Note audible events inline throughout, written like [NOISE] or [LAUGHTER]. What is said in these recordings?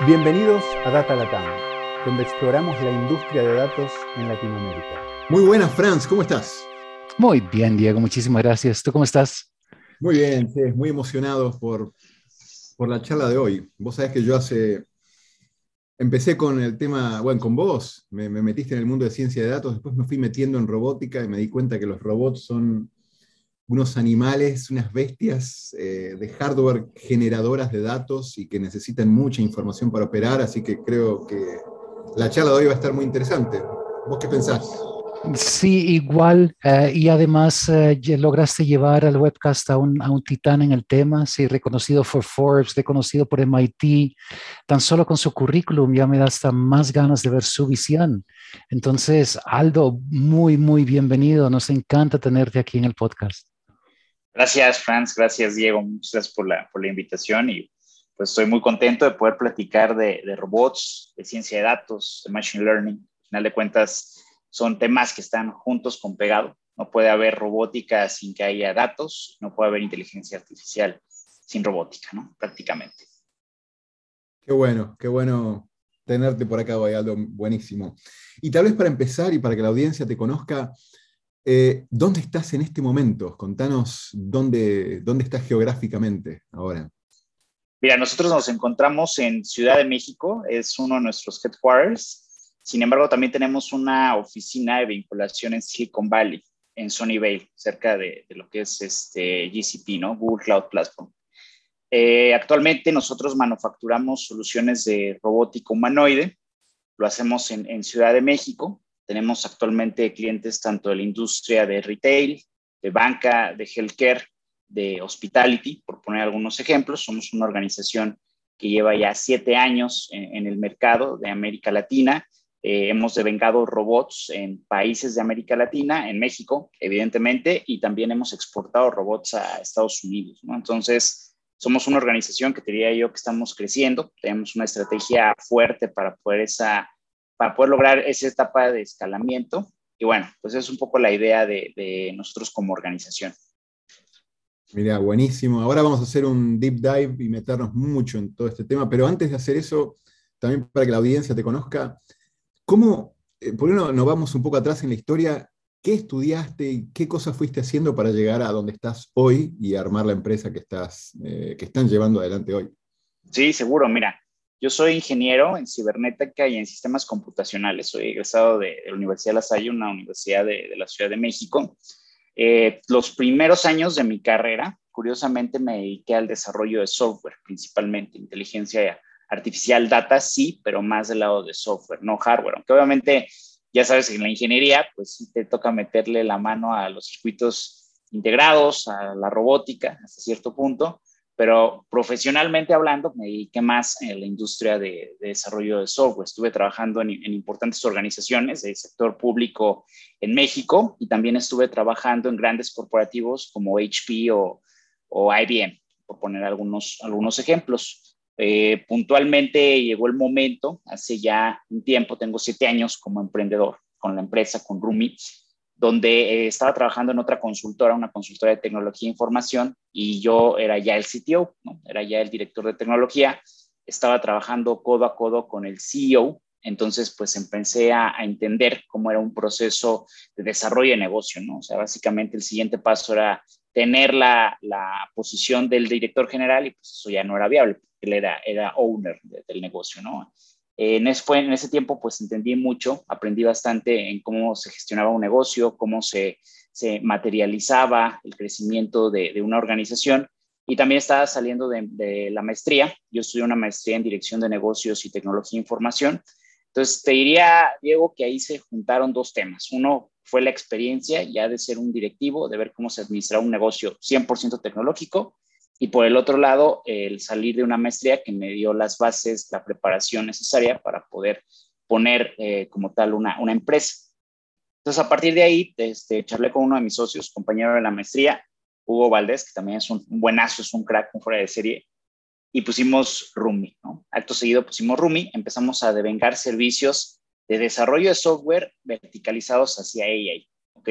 Bienvenidos a Data Latam, donde exploramos la industria de datos en Latinoamérica. Muy buenas, Franz, ¿cómo estás? Muy bien, Diego, muchísimas gracias. ¿Tú cómo estás? Muy bien, sí, muy emocionado por, por la charla de hoy. Vos sabés que yo hace... Empecé con el tema, bueno, con vos, me, me metiste en el mundo de ciencia de datos, después me fui metiendo en robótica y me di cuenta que los robots son unos animales, unas bestias eh, de hardware generadoras de datos y que necesitan mucha información para operar, así que creo que la charla de hoy va a estar muy interesante. ¿Vos qué pensás? Sí, igual. Eh, y además eh, lograste llevar al webcast a un, a un, titán en el tema, sí, reconocido por Forbes, reconocido por MIT. Tan solo con su currículum ya me da hasta más ganas de ver su visión. Entonces, Aldo, muy, muy bienvenido. Nos encanta tenerte aquí en el podcast. Gracias, Franz. Gracias, Diego. Muchas gracias por la, por la invitación y pues estoy muy contento de poder platicar de, de, robots, de ciencia de datos, de machine learning. Al final de cuentas, son temas que están juntos con pegado. No puede haber robótica sin que haya datos, no puede haber inteligencia artificial sin robótica, ¿no? Prácticamente. Qué bueno, qué bueno tenerte por acá, Aldo. Buenísimo. Y tal vez para empezar y para que la audiencia te conozca, eh, ¿Dónde estás en este momento? Contanos dónde, dónde estás geográficamente ahora. Mira, nosotros nos encontramos en Ciudad de México, es uno de nuestros headquarters. Sin embargo, también tenemos una oficina de vinculación en Silicon Valley, en Sunnyvale, cerca de, de lo que es este GCP, ¿no? Google Cloud Platform. Eh, actualmente nosotros manufacturamos soluciones de robótica humanoide, lo hacemos en, en Ciudad de México, tenemos actualmente clientes tanto de la industria de retail, de banca, de healthcare, de hospitality, por poner algunos ejemplos. Somos una organización que lleva ya siete años en, en el mercado de América Latina. Eh, hemos devengado robots en países de América Latina, en México, evidentemente, y también hemos exportado robots a Estados Unidos. ¿no? Entonces, somos una organización que te diría yo que estamos creciendo, tenemos una estrategia fuerte para poder esa para poder lograr esa etapa de escalamiento. Y bueno, pues es un poco la idea de, de nosotros como organización. Mira, buenísimo. Ahora vamos a hacer un deep dive y meternos mucho en todo este tema, pero antes de hacer eso, también para que la audiencia te conozca, ¿cómo, eh, por uno nos vamos un poco atrás en la historia, qué estudiaste y qué cosas fuiste haciendo para llegar a donde estás hoy y armar la empresa que, estás, eh, que están llevando adelante hoy? Sí, seguro. Mira, yo soy ingeniero en cibernética y en sistemas computacionales. Soy egresado de, la Universidad de La Salle, una universidad de, de la Ciudad de México. Eh, los primeros años de mi carrera, curiosamente, me dediqué al desarrollo de software, principalmente inteligencia artificial, data, sí, pero más del lado de software, no hardware. Aunque obviamente, ya sabes, en la ingeniería, pues sí te toca meterle la mano a los circuitos integrados, a la robótica, hasta cierto punto pero profesionalmente hablando me dediqué más en la industria de, de desarrollo de software. Estuve trabajando en, importantes organizaciones del sector público en México y también estuve trabajando en grandes corporativos como HP o, o IBM, por poner algunos, algunos ejemplos. Eh, puntualmente llegó el momento, hace ya un tiempo, tengo siete años como emprendedor con la empresa, con Rumi, donde eh, estaba trabajando en otra consultora, una consultora de tecnología e información, y yo era ya el CTO, era ya el director de tecnología, estaba trabajando codo a codo con el CEO, entonces pues empecé a, entender cómo era un proceso de desarrollo de negocio, ¿no? O sea, básicamente el siguiente paso era tener la, la posición del director general y pues eso ya no era viable, él era, era owner de, del negocio, ¿no? En ese, fue, en ese tiempo pues entendí mucho, aprendí bastante en cómo se gestionaba un negocio, cómo se, se materializaba el crecimiento de, de, una organización y también estaba saliendo de, la maestría. Yo estudié una maestría en dirección de negocios y tecnología de información. Entonces te diría, Diego, que ahí se juntaron dos temas. Uno fue la experiencia ya de ser un directivo, de ver cómo se administraba un negocio 100% tecnológico y por el otro lado, el salir de una maestría que me dio las bases, la preparación necesaria para poder poner eh, como tal una, una, empresa. Entonces, a partir de ahí, este, charlé con uno de mis socios, compañero de la maestría, Hugo Valdés, que también es un, un buenazo, es un crack, un fuera de serie, y pusimos Rumi, ¿no? Acto seguido pusimos Rumi, empezamos a devengar servicios de desarrollo de software verticalizados hacia AI, ¿ok?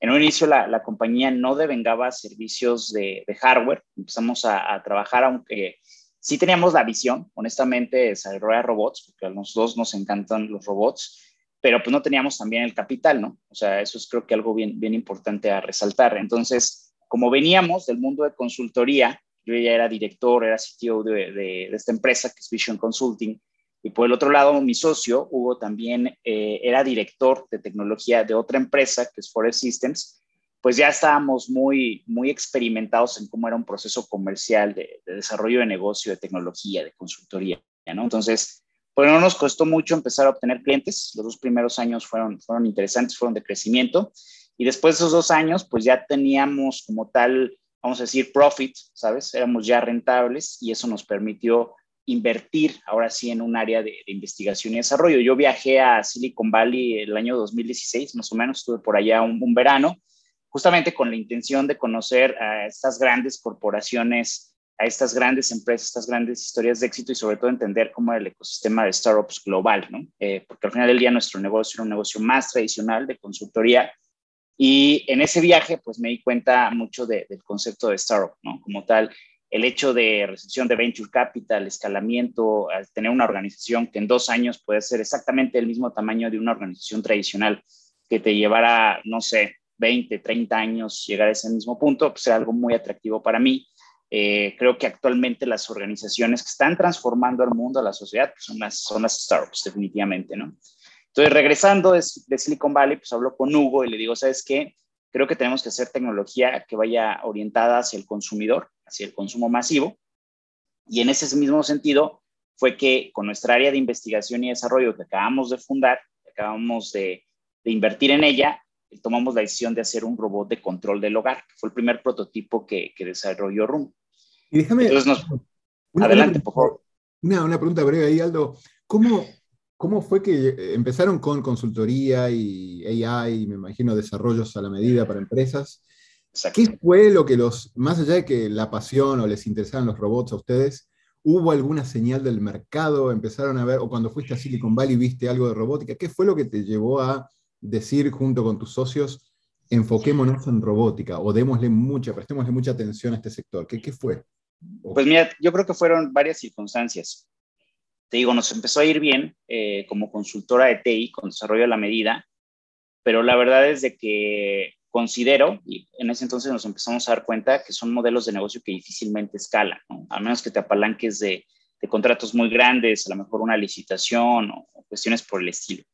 En un inicio la, la compañía no devengaba servicios de, de, hardware, empezamos a, a, trabajar, aunque sí teníamos la visión, honestamente, de desarrollar robots, porque a los dos nos encantan los robots, pero pues no teníamos también el capital, ¿no? O sea, eso es creo que algo bien, bien importante a resaltar. Entonces, como veníamos del mundo de consultoría, yo ya era director, era CTO de, de, esta empresa que es Vision Consulting, y por el otro lado, mi socio, Hugo, también eh, era director de tecnología de otra empresa que es Forest Systems, pues ya estábamos muy, muy experimentados en cómo era un proceso comercial de, de desarrollo de negocio, de tecnología, de consultoría, ¿no? Entonces, pues no nos costó mucho empezar a obtener clientes. Los dos primeros años fueron, fueron interesantes, fueron de crecimiento. Y después de esos dos años, pues ya teníamos como tal, vamos a decir, profit, ¿sabes? Éramos ya rentables y eso nos permitió invertir ahora sí en un área de, investigación y desarrollo. Yo viajé a Silicon Valley el año 2016, más o menos, estuve por allá un, un verano, justamente con la intención de conocer a estas grandes corporaciones a estas grandes empresas, estas grandes historias de éxito y sobre todo entender cómo el ecosistema de startups global, ¿no? Eh, porque al final del día nuestro negocio era un negocio más tradicional de consultoría y en ese viaje pues me di cuenta mucho del concepto de startup, ¿no? Como tal, el hecho de recepción de venture capital, escalamiento, al tener una organización que en dos años puede ser exactamente el mismo tamaño de una organización tradicional que te llevara, no sé, 20, 30 años llegar a ese mismo punto, pues era algo muy atractivo para mí eh, creo que actualmente las organizaciones que están transformando al mundo, a la sociedad, pues son, las, son las startups, definitivamente, ¿no? Entonces, regresando de, Silicon Valley, pues hablo con Hugo y le digo, ¿sabes qué? Creo que tenemos que hacer tecnología que vaya orientada hacia el consumidor, hacia el consumo masivo. Y en ese mismo sentido fue que con nuestra área de investigación y desarrollo que acabamos de fundar, que acabamos de, de invertir en ella, tomamos la decisión de hacer un robot de control del hogar, que fue el primer prototipo que, que desarrolló RUM. Y déjame. adelante, por favor. Una, una, pregunta breve ahí, Aldo. ¿Cómo, ¿Cómo fue que empezaron con consultoría y AI, me imagino desarrollos a la medida para empresas? ¿Qué fue lo que los, más allá de que la pasión o les interesaban los robots a ustedes, hubo alguna señal del mercado? ¿Empezaron a ver, o cuando fuiste a Silicon Valley viste algo de robótica? ¿Qué fue lo que te llevó a decir junto con tus socios, enfoquémonos en robótica o démosle mucha, prestémosle mucha atención a este sector? ¿Qué, qué fue? Pues mira, yo creo que fueron varias circunstancias. Te digo, nos empezó a ir bien eh, como consultora de TI con desarrollo a la medida, pero la verdad es de que considero, y en ese entonces nos empezamos a dar cuenta que son modelos de negocio que difícilmente escalan, a menos que te apalanques de, contratos muy grandes, a lo mejor una licitación o, cuestiones por el estilo.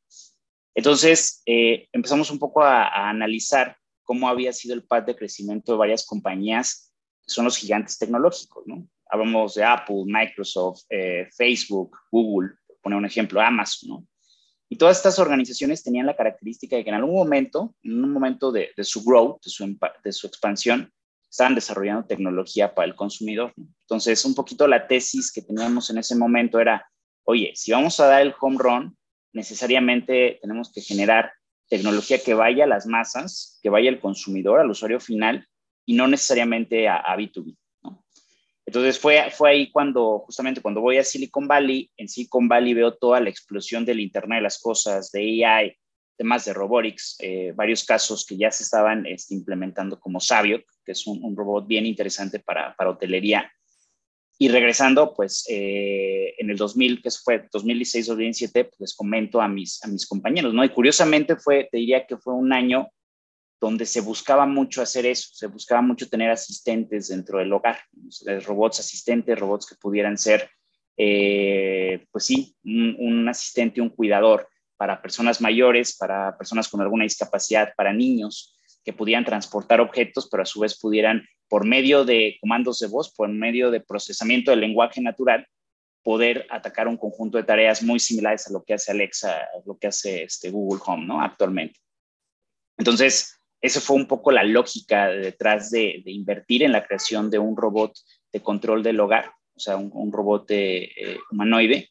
Entonces, eh, empezamos un poco a, analizar cómo había sido el path de crecimiento de varias compañías son los gigantes tecnológicos, ¿no? Hablamos de Apple, Microsoft, eh, Facebook, Google, por poner un ejemplo, Amazon, ¿no? Y todas estas organizaciones tenían la característica de que en algún momento, en un momento de, su growth, de su, expansión, estaban desarrollando tecnología para el consumidor. Entonces, un poquito la tesis que teníamos en ese momento era, oye, si vamos a dar el home run, necesariamente tenemos que generar tecnología que vaya a las masas, que vaya al consumidor, al usuario final, y no necesariamente a, a B2B. Entonces fue, fue ahí cuando, justamente cuando voy a Silicon Valley, en Silicon Valley veo toda la explosión del Internet de las Cosas, de AI, temas de robotics, eh, varios casos que ya se estaban este, implementando como Sabio, que es un, un, robot bien interesante para, para hotelería. Y regresando, pues eh, en el 2000, que fue 2016-2017, pues les comento a mis, a mis compañeros, ¿no? Y curiosamente fue, te diría que fue un año donde se buscaba mucho hacer eso, se buscaba mucho tener asistentes dentro del hogar, robots asistentes, robots que pudieran ser, eh, pues sí, un, un, asistente, un cuidador para personas mayores, para personas con alguna discapacidad, para niños que pudieran transportar objetos, pero a su vez pudieran, por medio de comandos de voz, por medio de procesamiento del lenguaje natural, poder atacar un conjunto de tareas muy similares a lo que hace Alexa, a lo que hace este Google Home, ¿no? Actualmente. Entonces, esa fue un poco la lógica detrás de, invertir en la creación de un robot de control del hogar, o sea, un, robot de, eh, humanoide.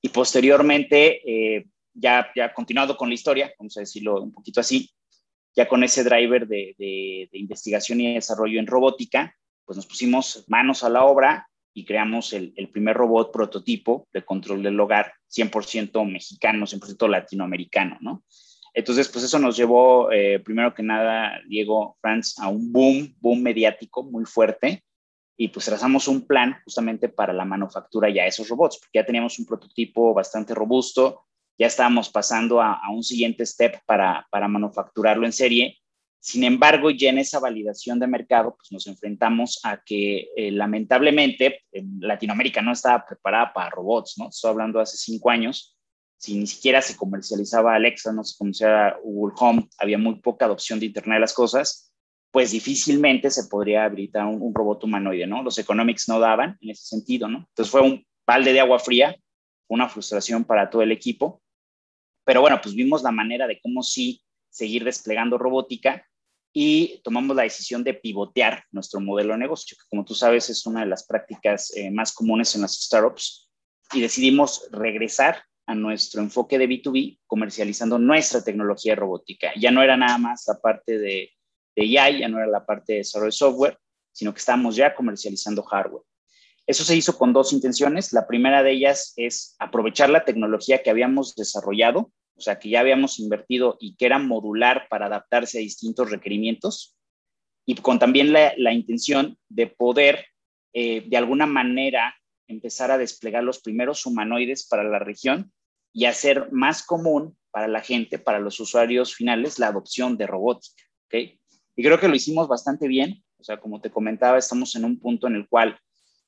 Y posteriormente, eh, ya, ya continuado con la historia, vamos a decirlo un poquito así, ya con ese driver de, investigación y desarrollo en robótica, pues nos pusimos manos a la obra y creamos el, el primer robot prototipo de control del hogar 100% mexicano, 100% latinoamericano, ¿no? Entonces, pues eso nos llevó, eh, primero que nada, Diego Franz, a un boom, boom mediático muy fuerte. y pues trazamos un plan justamente para la manufactura ya de esos robots, porque ya teníamos un prototipo bastante robusto, ya estábamos pasando a, un siguiente step para, para manufacturarlo en serie. Sin embargo, ya en esa validación de mercado, pues nos enfrentamos a que eh, lamentablemente Latinoamérica no estaba preparada para robots, ¿no? Estoy hablando de hace cinco años, si ni siquiera se comercializaba Alexa, no se comercializaba Google Home, había muy poca adopción de Internet de las Cosas, pues difícilmente se podría habilitar un, robot humanoide, ¿no? Los economics no daban en ese sentido, ¿no? Entonces fue un balde de agua fría, una frustración para todo el equipo, pero bueno, pues vimos la manera de cómo sí seguir desplegando robótica y tomamos la decisión de pivotear nuestro modelo de negocio, que como tú sabes es una de las prácticas eh, más comunes en las startups, y decidimos regresar a nuestro enfoque de B2B comercializando nuestra tecnología robótica. Ya no era nada más la parte de de AI, ya no era la parte de desarrollo de software, sino que estábamos ya comercializando hardware. Eso se hizo con dos intenciones. La primera de ellas es aprovechar la tecnología que habíamos desarrollado, o sea, que ya habíamos invertido y que era modular para adaptarse a distintos requerimientos, y con también la, intención de poder, eh, de alguna manera, empezar a desplegar los primeros humanoides para la región y hacer más común para la gente, para los usuarios finales, la adopción de robótica. ¿okay? Y creo que lo hicimos bastante bien. O sea, como te comentaba, estamos en un punto en el cual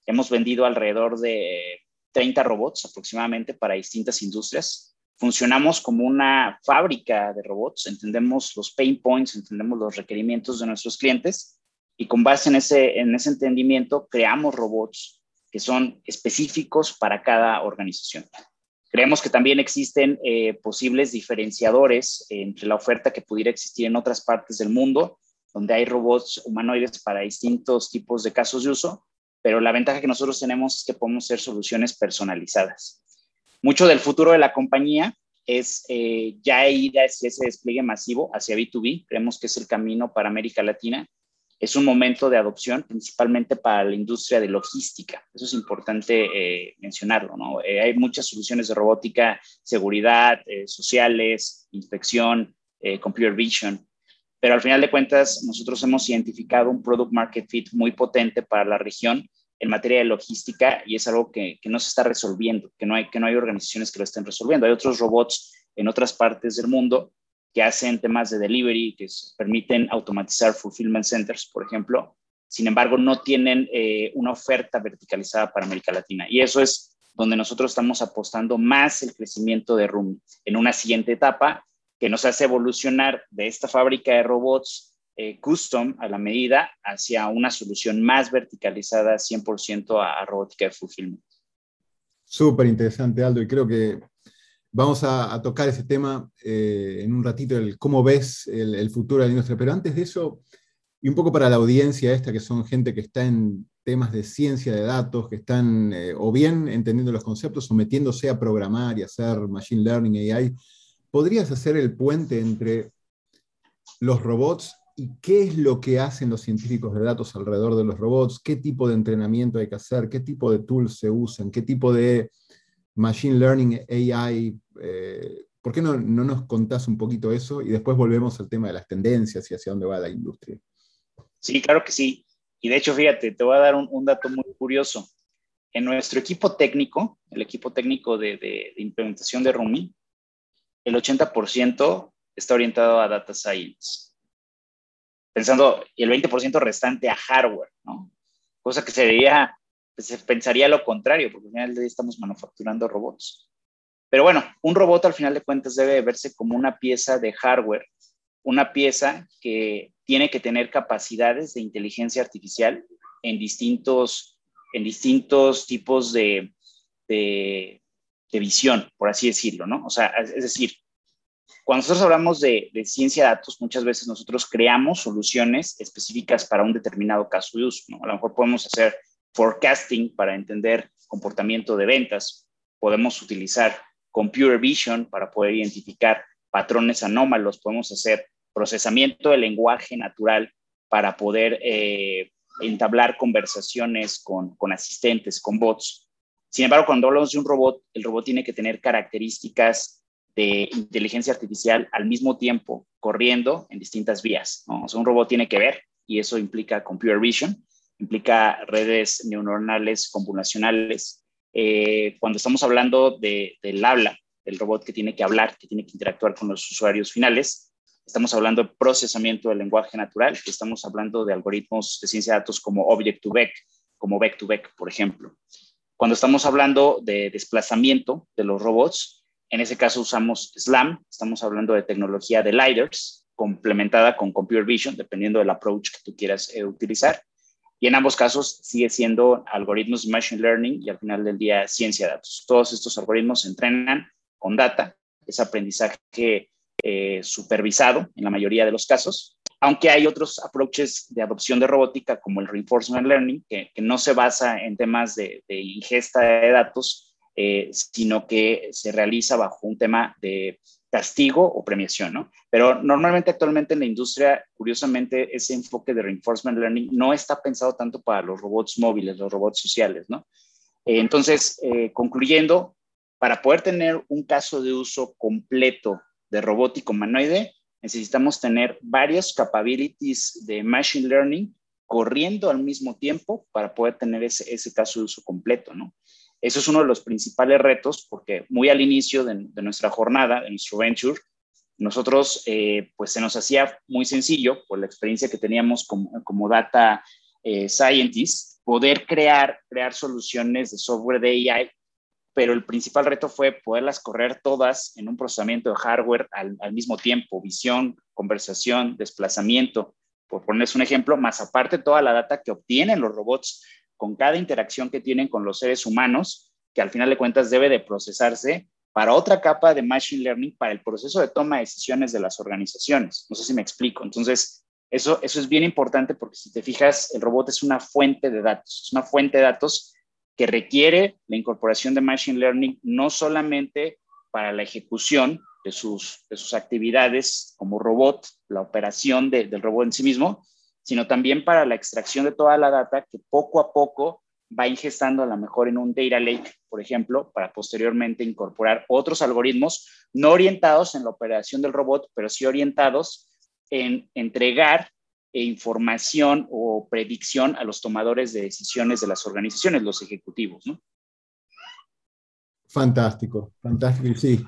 hemos vendido alrededor de 30 robots aproximadamente para distintas industrias. Funcionamos como una fábrica de robots, entendemos los pain points, entendemos los requerimientos de nuestros clientes y con base en ese, en ese entendimiento creamos robots que son específicos para cada organización. Creemos que también existen eh, posibles diferenciadores entre la oferta que pudiera existir en otras partes del mundo donde hay robots humanoides para distintos tipos de casos de uso, pero la ventaja que nosotros tenemos es que podemos ser soluciones personalizadas. Mucho del futuro de la compañía es eh, ya ir hacia ese despliegue masivo hacia B2B. Creemos que es el camino para América Latina. Es un momento de adopción principalmente para la industria de logística. Eso es importante eh, mencionarlo. Eh, hay muchas soluciones de robótica, seguridad, sociales, inspección, computer vision pero al final de cuentas nosotros hemos identificado un product market fit muy potente para la región en materia de logística y es algo que, que, no se está resolviendo, que no, hay, que no hay organizaciones que lo estén resolviendo. Hay otros robots en otras partes del mundo que hacen temas de delivery, que permiten automatizar fulfillment centers, por ejemplo. Sin embargo, no tienen eh, una oferta verticalizada para América Latina. Y eso es donde nosotros estamos apostando más el crecimiento de Rumi en una siguiente etapa que nos hace evolucionar de esta fábrica de robots eh, custom a la medida hacia una solución más verticalizada 100% a, robótica de fulfillment. Súper interesante, Aldo, y creo que vamos a, tocar ese tema eh, en un ratito, el cómo ves el, futuro de la industria. Pero antes de eso, y un poco para la audiencia esta, que son gente que está en temas de ciencia de datos, que están eh, o bien entendiendo los conceptos o metiéndose a programar y hacer machine learning, AI, ¿podrías hacer el puente entre los robots y qué es lo que hacen los científicos de datos alrededor de los robots? ¿Qué tipo de entrenamiento hay que hacer? ¿Qué tipo de tools se usan? ¿Qué tipo de machine learning, AI? Eh, ¿Por qué no, nos contás un poquito eso y después volvemos al tema de las tendencias y hacia dónde va la industria? Sí, claro que sí. Y de hecho, fíjate, te voy a dar un, dato muy curioso. En nuestro equipo técnico, el equipo técnico de, de implementación de Rumi, el 80% está orientado a data science. Pensando, y el 20% restante a hardware, ¿no? Cosa que sería, pues, se pensaría lo contrario, porque al final de estamos manufacturando robots. Pero bueno, un robot al final de cuentas debe verse como una pieza de hardware, una pieza que tiene que tener capacidades de inteligencia artificial en distintos, en distintos tipos de, de, de visión, por así decirlo, ¿no? O sea, es decir, cuando nosotros hablamos de, ciencia de datos, muchas veces nosotros creamos soluciones específicas para un determinado caso de uso, ¿no? A lo mejor podemos hacer forecasting para entender comportamiento de ventas, podemos utilizar computer vision para poder identificar patrones anómalos, podemos hacer procesamiento de lenguaje natural para poder eh, entablar conversaciones con, asistentes, con bots. Sin embargo, cuando hablamos de un robot, el robot tiene que tener características de inteligencia artificial al mismo tiempo corriendo en distintas vías. Un robot tiene que ver y eso implica computer vision. Implica redes neuronales convolucionales. Eh, cuando estamos hablando de, del habla, del robot que tiene que hablar, que tiene que interactuar con los usuarios finales, estamos hablando de procesamiento del lenguaje natural, estamos hablando de algoritmos de ciencia de datos como Object-to-Vec, como Vec-to-Vec, por ejemplo. Cuando estamos hablando de desplazamiento de los robots, en ese caso usamos SLAM, estamos hablando de tecnología de LiDARs, complementada con Computer Vision, dependiendo del approach que tú quieras eh, utilizar. Y en ambos casos sigue siendo algoritmos de Machine Learning y al final del día ciencia de datos. Todos estos algoritmos se entrenan con data, es aprendizaje eh, supervisado en la mayoría de los casos, aunque hay otros approaches de adopción de robótica como el reinforcement learning, que, no se basa en temas de, ingesta de datos, eh, sino que se realiza bajo un tema de castigo o premiación, ¿no? Pero normalmente actualmente en la industria, curiosamente, ese enfoque de reinforcement learning no está pensado tanto para los robots móviles, los robots sociales, ¿no? Eh, entonces, eh, concluyendo, para poder tener un caso de uso completo de robótico humanoide, necesitamos tener varias capabilities de machine learning corriendo al mismo tiempo para poder tener ese, ese caso de uso completo, ¿no? Eso es uno de los principales retos porque muy al inicio de, nuestra jornada, de nuestro venture, nosotros eh, pues se nos hacía muy sencillo por la experiencia que teníamos como, data eh, scientist poder crear, crear soluciones de software de AI, pero el principal reto fue poderlas correr todas en un procesamiento de hardware al, al mismo tiempo, visión, conversación, desplazamiento, por ponerles un ejemplo, más aparte toda la data que obtienen los robots con cada interacción que tienen con los seres humanos, que al final de cuentas debe de procesarse para otra capa de Machine Learning para el proceso de toma de decisiones de las organizaciones. No sé si me explico. Entonces, eso, eso es bien importante porque si te fijas, el robot es una fuente de datos, es una fuente de datos que requiere la incorporación de Machine Learning no solamente para la ejecución de sus, de sus actividades como robot, la operación del robot en sí mismo, sino también para la extracción de toda la data que poco a poco va ingestando a lo mejor en un data lake, por ejemplo, para posteriormente incorporar otros algoritmos no orientados en la operación del robot, pero sí orientados en entregar información o predicción a los tomadores de decisiones de las organizaciones, los ejecutivos, ¿no? Fantástico, fantástico, sí.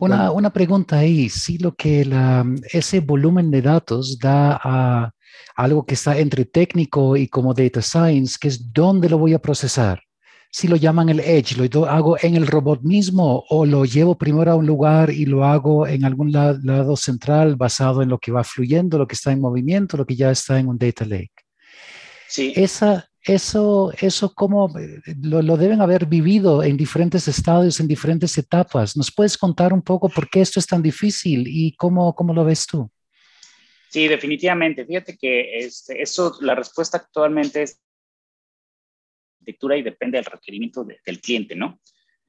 Una, una, pregunta ahí, si lo que la, ese volumen de datos da a algo que está entre técnico y como data science, que es dónde lo voy a procesar. Si lo llaman el edge, lo hago en el robot mismo o lo llevo primero a un lugar y lo hago en algún lado central basado en lo que va fluyendo, lo que está en movimiento, lo que ya está en un data lake. Sí. Esa, eso, eso cómo eh, lo, deben haber vivido en diferentes estadios, en diferentes etapas. ¿Nos puedes contar un poco por qué esto es tan difícil y cómo, cómo lo ves tú? Sí, definitivamente. Fíjate que este, eso, la respuesta actualmente es arquitectura y depende del requerimiento del cliente, ¿no?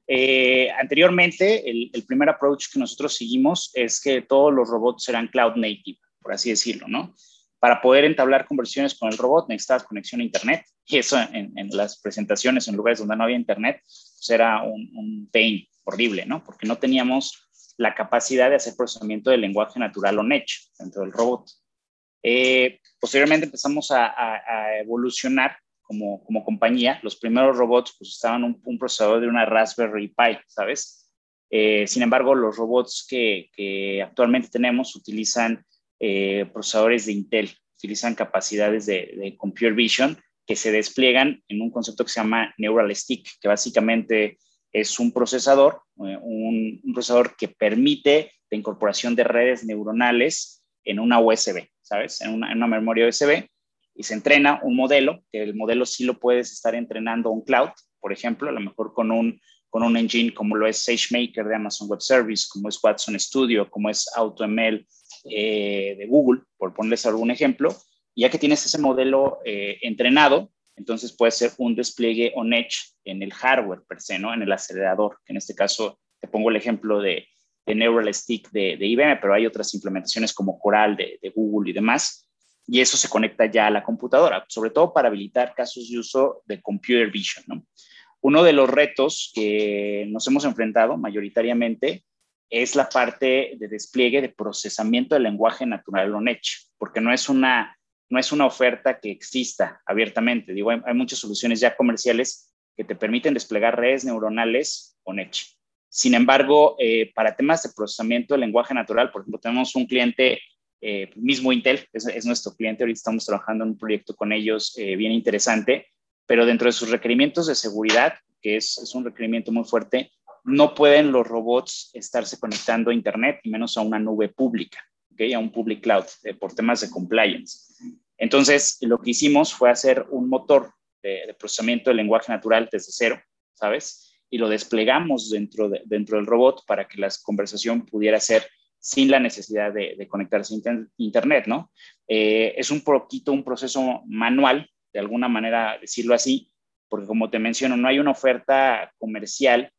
Eh, anteriormente, el, el, primer approach que nosotros seguimos es que todos los robots serán cloud native, por así decirlo, ¿no? Para poder entablar conversiones con el robot necesitas conexión a Internet y eso en, las presentaciones en lugares donde no había Internet pues era un, un pain horrible, ¿no? Porque no teníamos la capacidad de hacer procesamiento del lenguaje natural o edge dentro del robot. Eh, posteriormente empezamos a, evolucionar como, compañía. Los primeros robots pues, estaban un, un procesador de una Raspberry Pi, ¿sabes? Eh, sin embargo, los robots que, actualmente tenemos utilizan eh, procesadores de Intel, utilizan capacidades de, computer vision que se despliegan en un concepto que se llama Neural Stick, que básicamente es un procesador, eh, un, procesador que permite la incorporación de redes neuronales en una USB, ¿sabes? En una, en una, memoria USB y se entrena un modelo, que el modelo sí lo puedes estar entrenando un cloud, por ejemplo, a lo mejor con un, con un engine como lo es SageMaker de Amazon Web Service, como es Watson Studio, como es AutoML eh, de Google, por ponerles algún ejemplo, ya que tienes ese modelo eh, entrenado, entonces puede ser un despliegue on edge en el hardware per se, ¿no? En el acelerador, que en este caso te pongo el ejemplo de, de Neural Stick de, IBM, pero hay otras implementaciones como Coral de, Google y demás, y eso se conecta ya a la computadora, sobre todo para habilitar casos de uso de computer vision, ¿no? Uno de los retos que nos hemos enfrentado mayoritariamente es la parte de despliegue de procesamiento del lenguaje natural on edge, porque no es una no es una oferta que exista abiertamente. Digo, hay, muchas soluciones ya comerciales que te permiten desplegar redes neuronales con Edge. Sin embargo, eh, para temas de procesamiento del lenguaje natural, por ejemplo, tenemos un cliente, eh, mismo Intel, es, nuestro cliente, ahorita estamos trabajando en un proyecto con ellos eh, bien interesante, pero dentro de sus requerimientos de seguridad, que es, es un requerimiento muy fuerte, no pueden los robots estarse conectando a Internet y menos a una nube pública a un public cloud eh, por temas de compliance. Entonces, lo que hicimos fue hacer un motor de, procesamiento de lenguaje natural desde cero, ¿sabes? Y lo desplegamos dentro, de, dentro del robot para que la conversación pudiera ser sin la necesidad de, conectarse a Internet, ¿no? Eh, es un poquito un proceso manual, de alguna manera decirlo así, porque como te menciono, no hay una oferta comercial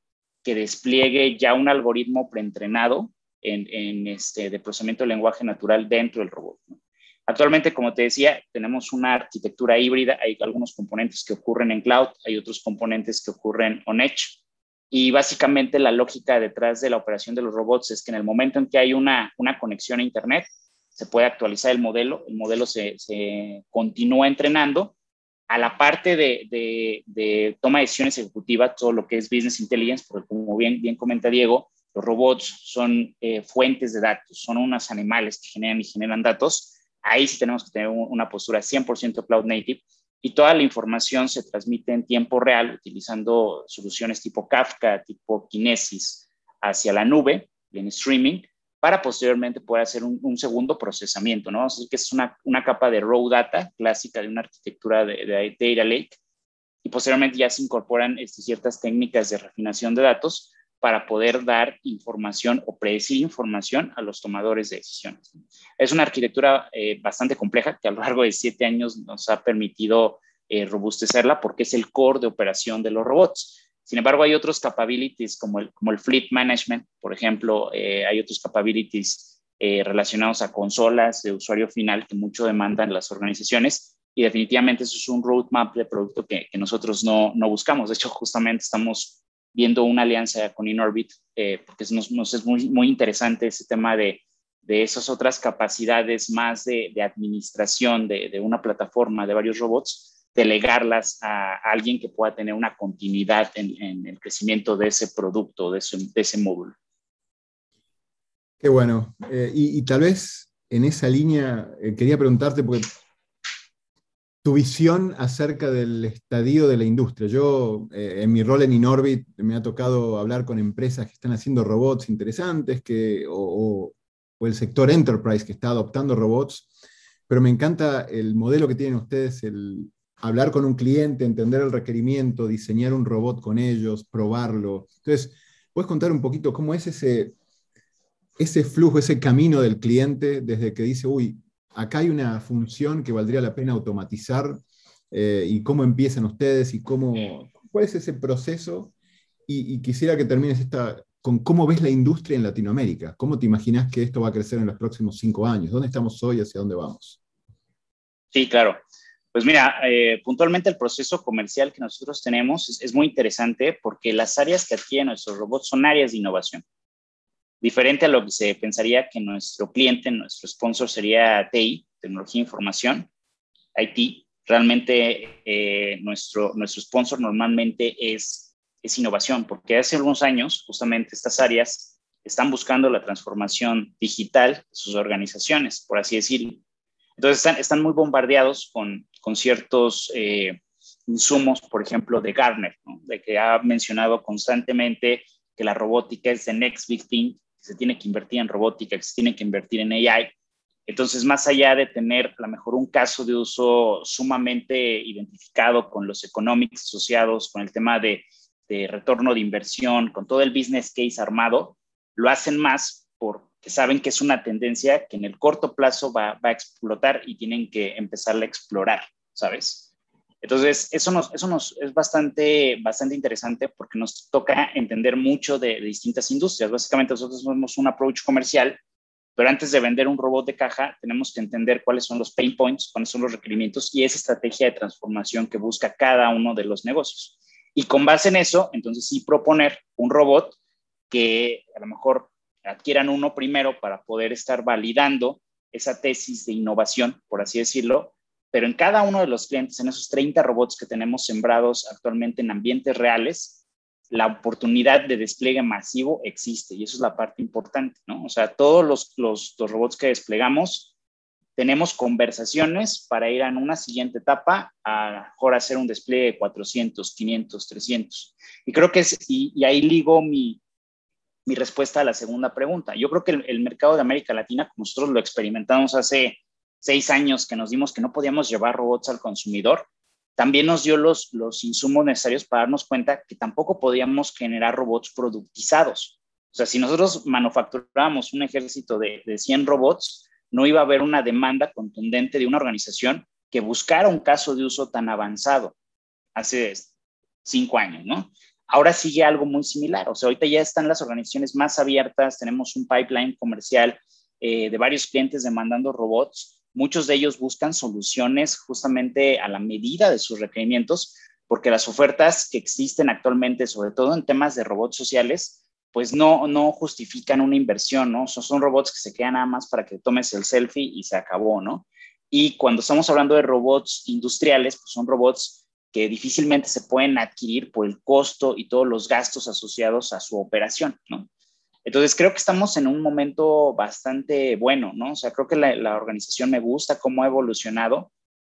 que despliegue ya un algoritmo preentrenado en, este, de procesamiento de lenguaje natural dentro del robot. Actualmente, como te decía, tenemos una arquitectura híbrida. Hay algunos componentes que ocurren en cloud, hay otros componentes que ocurren on edge. Y básicamente la lógica detrás de la operación de los robots es que en el momento en que hay una, conexión a Internet, se puede actualizar el modelo, el modelo se continúa entrenando. A la parte de, de, toma de decisiones ejecutivas, todo lo que es business intelligence, porque como bien, bien comenta Diego, los robots son eh, fuentes de datos, son unos animales que generan y generan datos. Ahí sí tenemos que tener una postura 100% cloud native y toda la información se transmite en tiempo real utilizando soluciones tipo Kafka, tipo Kinesis hacia la nube, en streaming, para posteriormente poder hacer un, segundo procesamiento, ¿no? Así que es una, una, capa de raw data clásica de una arquitectura de, data lake y posteriormente ya se incorporan este, ciertas técnicas de refinación de datos para poder dar información o predecir información a los tomadores de decisiones. Es una arquitectura eh, bastante compleja que a lo largo de siete años nos ha permitido eh, robustecerla porque es el core de operación de los robots. Sin embargo, hay otros capabilities como el, fleet management, por ejemplo, eh, hay otros capabilities relacionados a consolas de usuario final que mucho demandan las organizaciones y definitivamente eso es un roadmap de producto que, nosotros no, no buscamos. De hecho, justamente estamos viendo una alianza con Inorbit, eh, porque nos, nos, es muy, muy interesante ese tema de, de esas otras capacidades más de, de administración de, de, una plataforma de varios robots, delegarlas a, alguien que pueda tener una continuidad en, el crecimiento de ese producto, de de ese módulo. Qué bueno. Eh, y, tal vez en esa línea eh, quería preguntarte, porque tu visión acerca del estadio de la industria. Yo, eh, en mi rol en Inorbit, me ha tocado hablar con empresas que están haciendo robots interesantes, que, o, el sector enterprise que está adoptando robots, pero me encanta el modelo que tienen ustedes, el hablar con un cliente, entender el requerimiento, diseñar un robot con ellos, probarlo. Entonces, ¿puedes contar un poquito cómo es ese, ese flujo, ese camino del cliente desde que dice, uy, acá hay una función que valdría la pena automatizar eh, y cómo empiezan ustedes y cómo, cuál es ese proceso. Y, quisiera que termines esta, con cómo ves la industria en Latinoamérica. ¿Cómo te imaginas que esto va a crecer en los próximos cinco años? ¿Dónde estamos hoy? ¿Hacia dónde vamos? Sí, claro. Pues mira, eh, puntualmente el proceso comercial que nosotros tenemos es, muy interesante porque las áreas que adquieren nuestros robots son áreas de innovación. Diferente a lo que se pensaría que nuestro cliente, nuestro sponsor sería TI, tecnología e información, IT. Realmente eh, nuestro, nuestro sponsor normalmente es, es innovación, porque hace algunos años justamente estas áreas están buscando la transformación digital de sus organizaciones, por así decirlo. Entonces están, muy bombardeados con, con ciertos eh, insumos, por ejemplo, de Gartner, de que ha mencionado constantemente que la robótica es the next big thing se tiene que invertir en robótica, que se tiene que invertir en AI. Entonces, más allá de tener a lo mejor un caso de uso sumamente identificado con los economics asociados, con el tema de, retorno de inversión, con todo el business case armado, lo hacen más saben que es una tendencia que en el corto plazo va, va a explotar y tienen que empezar a explorar, ¿sabes? Entonces, eso, nos, eso nos es bastante, bastante interesante porque nos toca entender mucho de, distintas industrias. Básicamente, nosotros tenemos un approach comercial, pero antes de vender un robot de caja, tenemos que entender cuáles son los pain points, cuáles son los requerimientos y esa estrategia de transformación que busca cada uno de los negocios. Y con base en eso, entonces sí proponer un robot que a lo mejor adquieran uno primero para poder estar validando esa tesis de innovación, por así decirlo, pero en cada uno de los clientes, en esos 30 robots que tenemos sembrados actualmente en ambientes reales, la oportunidad de despliegue masivo existe y eso es la parte importante, ¿no? O sea, todos los, los, los robots que desplegamos tenemos conversaciones para ir a una siguiente etapa, a mejor hacer un despliegue de 400, 500, 300. Y creo que es, y, ahí ligo mi, mi, respuesta a la segunda pregunta. Yo creo que el, mercado de América Latina, como nosotros lo experimentamos hace seis años que nos dimos que no podíamos llevar robots al consumidor, también nos dio los, los insumos necesarios para darnos cuenta que tampoco podíamos generar robots productizados. O sea, si nosotros manufacturábamos un ejército de, de 100 robots, no iba a haber una demanda contundente de una organización que buscara un caso de uso tan avanzado hace cinco años, ¿no? Ahora sigue algo muy similar, o sea, ahorita ya están las organizaciones más abiertas, tenemos un pipeline comercial eh, de varios clientes demandando robots, muchos de ellos buscan soluciones justamente a la medida de sus requerimientos, porque las ofertas que existen actualmente, sobre todo en temas de robots sociales, pues no, no justifican una inversión, ¿no? Son, son robots que se quedan nada más para que tomes el selfie y se acabó, ¿no? Y cuando estamos hablando de robots industriales, pues son robots que difícilmente se pueden adquirir por el costo y todos los gastos asociados a su operación, ¿no? Entonces creo que estamos en un momento bastante bueno, ¿no? O sea, creo que la, organización me gusta cómo ha evolucionado.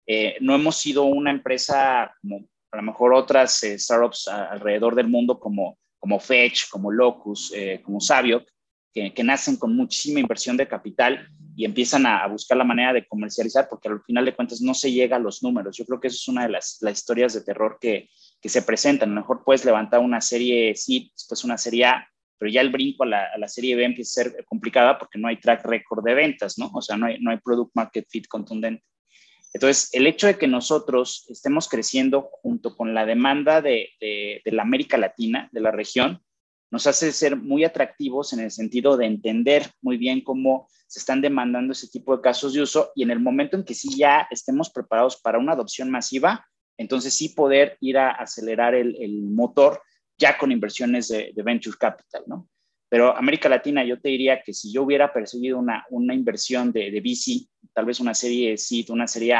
Eh, no hemos sido una empresa como a lo mejor otras eh, startups alrededor del mundo como como Fetch, como Locus, eh, como Savio, que, nacen con muchísima inversión de capital y empiezan a, buscar la manera de comercializar, porque al final de cuentas no se llega a los números. Yo creo que eso es una de las, historias de terror que, se presentan. A lo mejor puedes levantar una serie C, después una serie A, pero ya el brinco a la, serie B empieza a ser complicada porque no hay track record de ventas, ¿no? O sea, no hay, no hay product market fit contundente. Entonces, el hecho de que nosotros estemos creciendo junto con la demanda de, la América Latina, de la región, nos hace ser muy atractivos en el sentido de entender muy bien cómo se están demandando ese tipo de casos de uso y en el momento en que sí ya estemos preparados para una adopción masiva, entonces sí poder ir a acelerar el, motor ya con inversiones de, venture capital, ¿no? Pero América Latina, yo te diría que si yo hubiera percibido una, una inversión de, de VC, tal vez una serie sí, una serie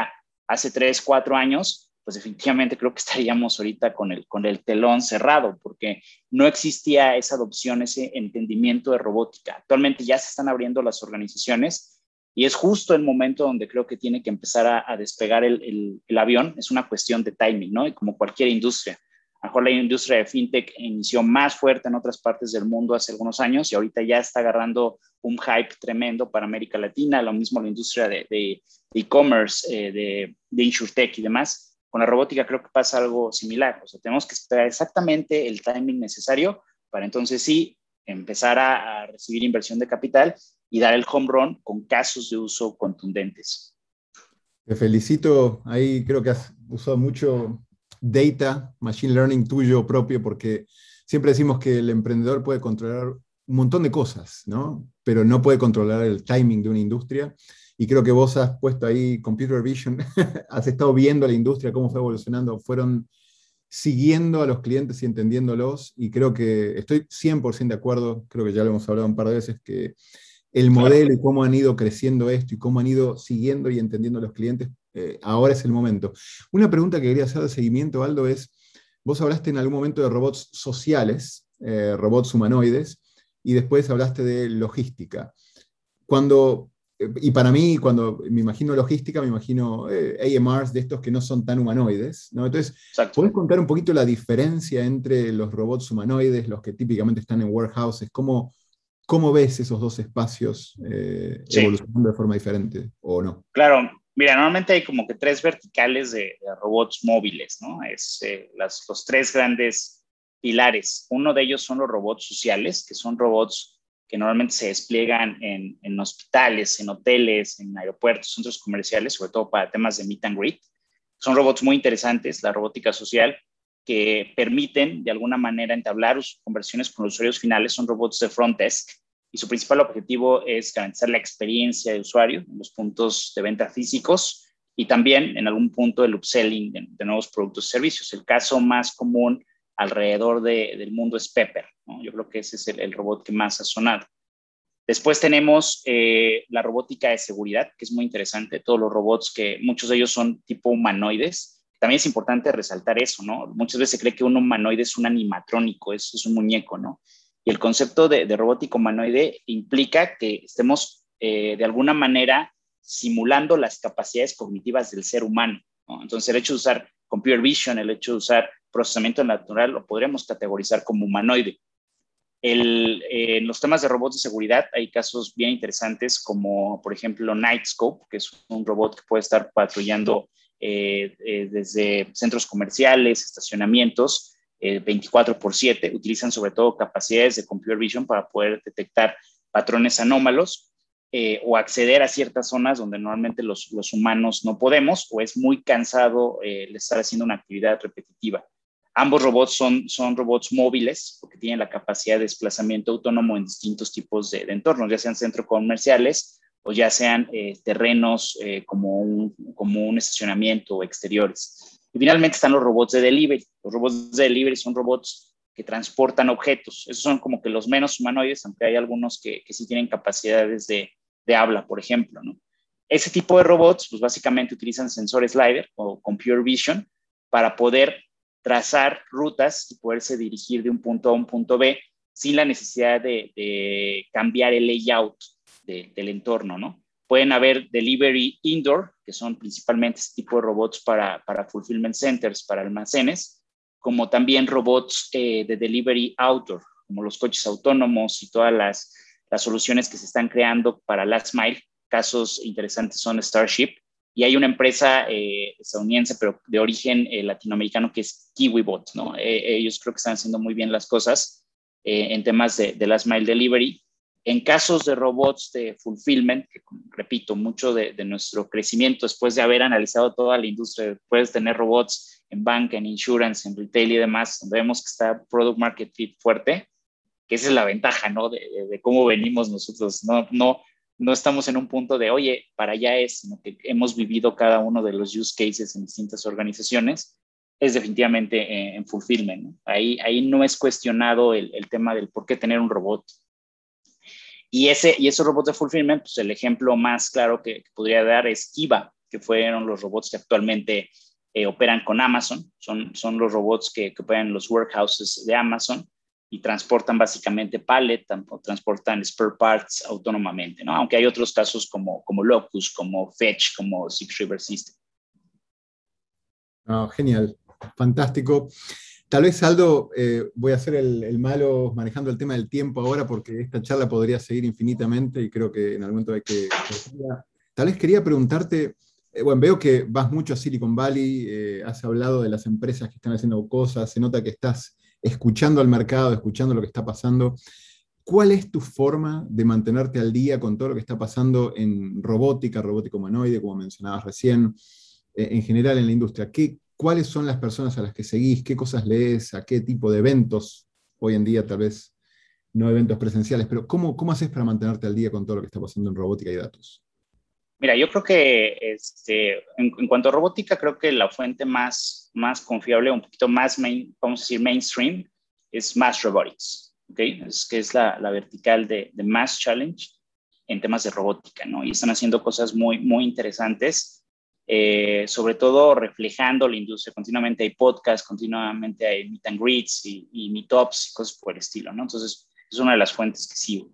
hace tres, cuatro años, pues definitivamente creo que estaríamos ahorita con el, con el telón cerrado, porque no existía esa adopción, ese entendimiento de robótica. Actualmente ya se están abriendo las organizaciones y es justo el momento donde creo que tiene que empezar a, despegar el, el, el, avión. Es una cuestión de timing, ¿no? Y como cualquier industria. A lo mejor la industria de fintech inició más fuerte en otras partes del mundo hace algunos años y ahorita ya está agarrando un hype tremendo para América Latina, lo mismo la industria de e-commerce, eh, de, de InsurTech y demás. Con la robótica creo que pasa algo similar, o sea, tenemos que esperar exactamente el timing necesario para entonces sí empezar a, a recibir inversión de capital y dar el home run con casos de uso contundentes. Te felicito, ahí creo que has usado mucho data, machine learning tuyo propio, porque siempre decimos que el emprendedor puede controlar un montón de cosas, ¿no? Pero no puede controlar el timing de una industria. Y creo que vos has puesto ahí Computer Vision, [LAUGHS] has estado viendo la industria, cómo fue evolucionando, fueron siguiendo a los clientes y entendiéndolos. Y creo que estoy 100% de acuerdo, creo que ya lo hemos hablado un par de veces, que el modelo y cómo han ido creciendo esto y cómo han ido siguiendo y entendiendo a los clientes eh, ahora es el momento. Una pregunta que quería hacer de seguimiento, Aldo, es, vos hablaste en algún momento de robots sociales, eh, robots humanoides, y después hablaste de logística. Cuando, y para mí, cuando me imagino logística, me imagino AMRs de estos que no son tan humanoides. ¿no? Entonces, ¿podés contar un poquito la diferencia entre los robots humanoides, los que típicamente están en warehouses? ¿Cómo, cómo ves esos dos espacios evolucionando de forma diferente o no? Claro, Mira, normalmente hay como que tres verticales de, robots móviles, ¿no? Es eh, las, los tres grandes pilares. Uno de ellos son los robots sociales, que son robots que normalmente se despliegan en, hospitales, en hoteles, en aeropuertos, centros comerciales, sobre todo para temas de meet and greet. Son robots muy interesantes, la robótica social, que permiten de alguna manera entablar conversiones con los usuarios finales. Son robots de front desk y su principal objetivo es garantizar la experiencia de usuario en los puntos de venta físicos y también en algún punto el upselling de, nuevos productos y servicios. El caso más común alrededor del mundo es Pepper. Yo creo que ese es el, robot que más ha sonado. Después tenemos eh, la robótica de seguridad, que es muy interesante. Todos los robots que muchos de ellos son tipo humanoides. También es importante resaltar eso, ¿no? Muchas veces se cree que un humanoide es un animatrónico, es, es un muñeco, ¿no? Y el concepto de, de robótico humanoide implica que estemos eh, de alguna manera simulando las capacidades cognitivas del ser humano. Entonces, el hecho de usar computer vision, el hecho de usar procesamiento natural, lo podríamos categorizar como humanoide. El, eh, en los temas de robots de seguridad hay casos bien interesantes como, por ejemplo, Nightscope, que es un robot que puede estar patrullando eh, eh, desde centros comerciales, estacionamientos, 24 por 7. Utilizan sobre todo capacidades de computer vision para poder detectar patrones anómalos eh, o acceder a ciertas zonas donde normalmente los, los humanos no podemos o es muy cansado eh, estar haciendo una actividad repetitiva. Ambos robots son, son robots móviles porque tienen la capacidad de desplazamiento autónomo en distintos tipos de, entornos, ya sean centros comerciales o ya sean eh, terrenos como, un, como un estacionamiento o exteriores. Y finalmente están los robots de delivery. Los robots de delivery son robots que transportan objetos. Esos son como que los menos humanoides, aunque hay algunos que, que sí tienen capacidades de, de habla, por ejemplo, ¿no? Ese tipo de robots, pues básicamente utilizan sensores LiDAR o Computer Vision para poder trazar rutas y poderse dirigir de un punto a un punto B sin la necesidad de, cambiar el layout del entorno, ¿no? Pueden haber delivery indoor, que son principalmente este tipo de robots para, fulfillment centers, para almacenes, como también robots eh, de delivery outdoor, como los coches autónomos y todas las soluciones que se están creando para Last Mile. Casos interesantes son Starship y hay una empresa eh, estadounidense, pero de origen eh, latinoamericano, que es KiwiBot, ¿no? Eh, ellos creo que están haciendo muy bien las cosas en temas de, Last Mile Delivery. En casos de robots de fulfillment, que repito, mucho de, de, nuestro crecimiento después de haber analizado toda la industria, puedes tener robots en banca, en insurance, en retail y demás, donde vemos que está product market fit fuerte, que esa es la ventaja, ¿no? De, cómo venimos nosotros, no, no, no estamos en un punto de, oye, para allá es, sino que hemos vivido cada uno de los use cases en distintas organizaciones, es definitivamente en, fulfillment, ¿no? Ahí, ahí no es cuestionado el, el, tema del por qué tener un robot. Y, ese, y esos robots de fulfillment, pues el ejemplo más claro que, podría dar es Kiva, que fueron los robots que actualmente eh, operan con Amazon, son, son los robots que, que operan los workhouses de Amazon y transportan básicamente pallet o transportan spare parts autónomamente, ¿no? Aunque hay otros casos como, como Locus, como Fetch, como Six River System. genial, fantástico. Tal vez, Aldo, eh, voy a ser el, malo manejando el tema del tiempo ahora porque esta charla podría seguir infinitamente y creo que en algún momento hay que... Tal vez quería preguntarte, eh, bueno, veo que vas mucho a Silicon Valley, eh, has hablado de las empresas que están haciendo cosas, se nota que estás escuchando al mercado, escuchando lo que está pasando. ¿Cuál es tu forma de mantenerte al día con todo lo que está pasando en robótica, robótica humanoide, como mencionabas recién, eh, en general en la industria? ¿Qué, ¿Cuáles son las personas a las que seguís? ¿Qué cosas lees? ¿A qué tipo de eventos? Hoy en día tal vez no eventos presenciales, pero ¿cómo, cómo haces para mantenerte al día con todo lo que está pasando en robótica y datos? Mira, yo creo que este, en, cuanto a robótica, creo que la fuente más, más confiable, un poquito más, main, vamos a decir, mainstream, es Mass Robotics, ¿okay? Es que es la, la vertical de, de, Mass Challenge en temas de robótica, ¿no? Y están haciendo cosas muy, muy interesantes, eh, sobre todo reflejando la industria. Continuamente hay podcasts, continuamente hay meet and greets y, y meetups y cosas por el estilo, ¿no? Entonces, es una de las fuentes que sigo.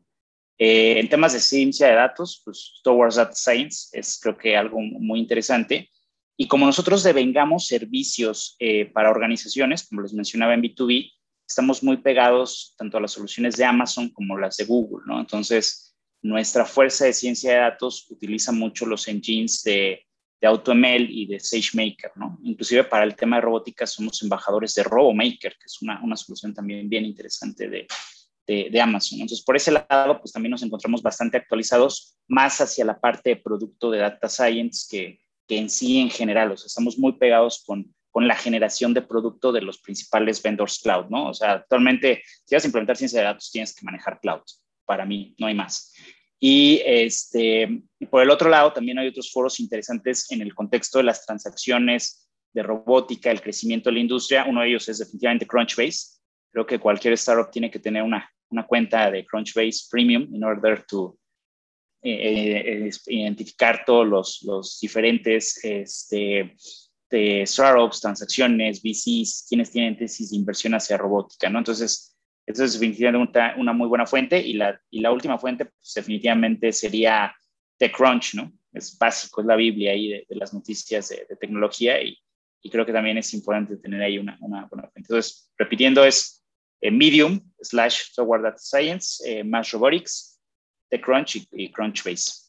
Eh, en temas de ciencia de datos, pues Towards Data Science es creo que algo muy interesante. Y como nosotros devengamos servicios eh, para organizaciones, como les mencionaba en B2B, estamos muy pegados tanto a las soluciones de Amazon como las de Google, ¿no? Entonces, nuestra fuerza de ciencia de datos utiliza mucho los engines de, de AutoML y de SageMaker, ¿no? Inclusive para el tema de robótica somos embajadores de RoboMaker, que es una, una solución también bien interesante de, de, Amazon. Entonces, por ese lado, pues también nos encontramos bastante actualizados, más hacia la parte de producto de data science que, que en sí en general. O sea, estamos muy pegados con, con la generación de producto de los principales vendors cloud, ¿no? O sea, actualmente, si vas a implementar ciencia de datos, tienes que manejar cloud. Para mí, no hay más. Y este, por el otro lado, también hay otros foros interesantes en el contexto de las transacciones de robótica, el crecimiento de la industria. Uno de ellos es definitivamente Crunchbase. Creo que cualquier startup tiene que tener una una cuenta de Crunchbase Premium in order to eh, identificar todos los, los diferentes este, de startups, transacciones, VCs, quienes tienen tesis de inversión hacia robótica, ¿no? Entonces, eso es definitivamente una, muy buena fuente y la, y la última fuente pues, definitivamente sería TechCrunch, ¿no? Es básico, es la Biblia ahí de, las noticias de, tecnología y, y, creo que también es importante tener ahí una, una buena fuente. Entonces, repitiendo, es eh, Medium slash Software Data Science, eh, más Robotics, TechCrunch y, y Crunchbase.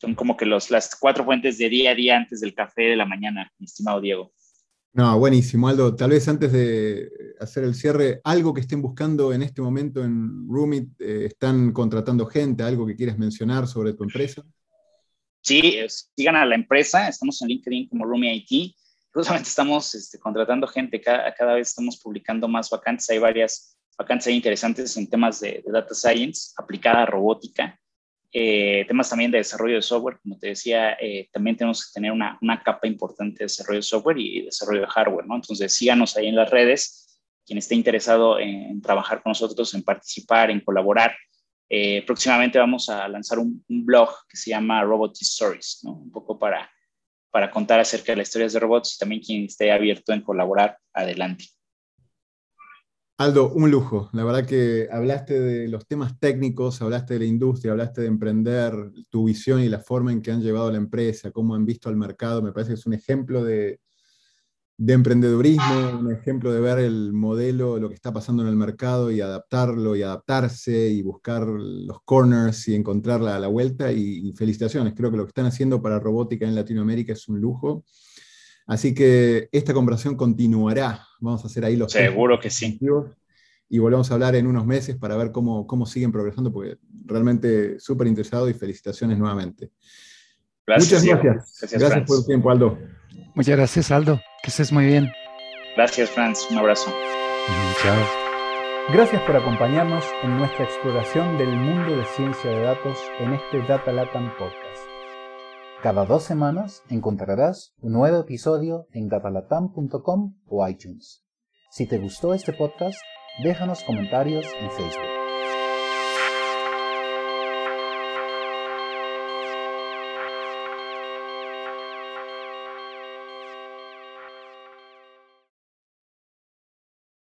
Son como que los, las cuatro fuentes de día a día antes del café de la mañana, mi estimado Diego. No, buenísimo, Aldo. Tal vez antes de hacer el cierre, algo que estén buscando en este momento en Roomit, eh, ¿están contratando gente? ¿Algo que quieres mencionar sobre tu empresa? Sí, sigan a la empresa, estamos en LinkedIn como Roomie IT. Justamente estamos este, contratando gente, cada, cada vez estamos publicando más vacantes, hay varias vacantes interesantes en temas de, de data science aplicada a robótica. Eh, temas también de desarrollo de software, como te decía, eh, también tenemos que tener una, una, capa importante de desarrollo de software y desarrollo de hardware, ¿no? Entonces, síganos ahí en las redes, quien esté interesado en, trabajar con nosotros, en participar, en colaborar. Eh, próximamente vamos a lanzar un, un, blog que se llama Robot Stories, ¿no? Un poco para, para contar acerca de las historias de robots y también quien esté abierto en colaborar, adelante. Aldo, un lujo. La verdad que hablaste de los temas técnicos, hablaste de la industria, hablaste de emprender, tu visión y la forma en que han llevado la empresa, cómo han visto al mercado. Me parece que es un ejemplo de, emprendedurismo, un ejemplo de ver el modelo, lo que está pasando en el mercado y adaptarlo y adaptarse y buscar los corners y encontrar la, la vuelta. Y, felicitaciones, creo que lo que están haciendo para robótica en Latinoamérica es un lujo. Así que esta conversación continuará. Vamos a hacer ahí los... Seguro que sí. Y volvemos a hablar en unos meses para ver cómo, cómo siguen progresando, porque realmente súper interesado y felicitaciones nuevamente. Gracias, Muchas gracias. Gracias, por tu tiempo, Aldo. Muchas gracias, Aldo. Que estés muy bien. Gracias, Franz. Un abrazo. Chao. Gracias por acompañarnos en nuestra exploración del mundo de ciencia de datos en este Data Latam Podcast. Cada dos semanas encontrarás un nuevo episodio en datalatam.com o iTunes. Si te gustó este podcast, déjanos comentarios en Facebook.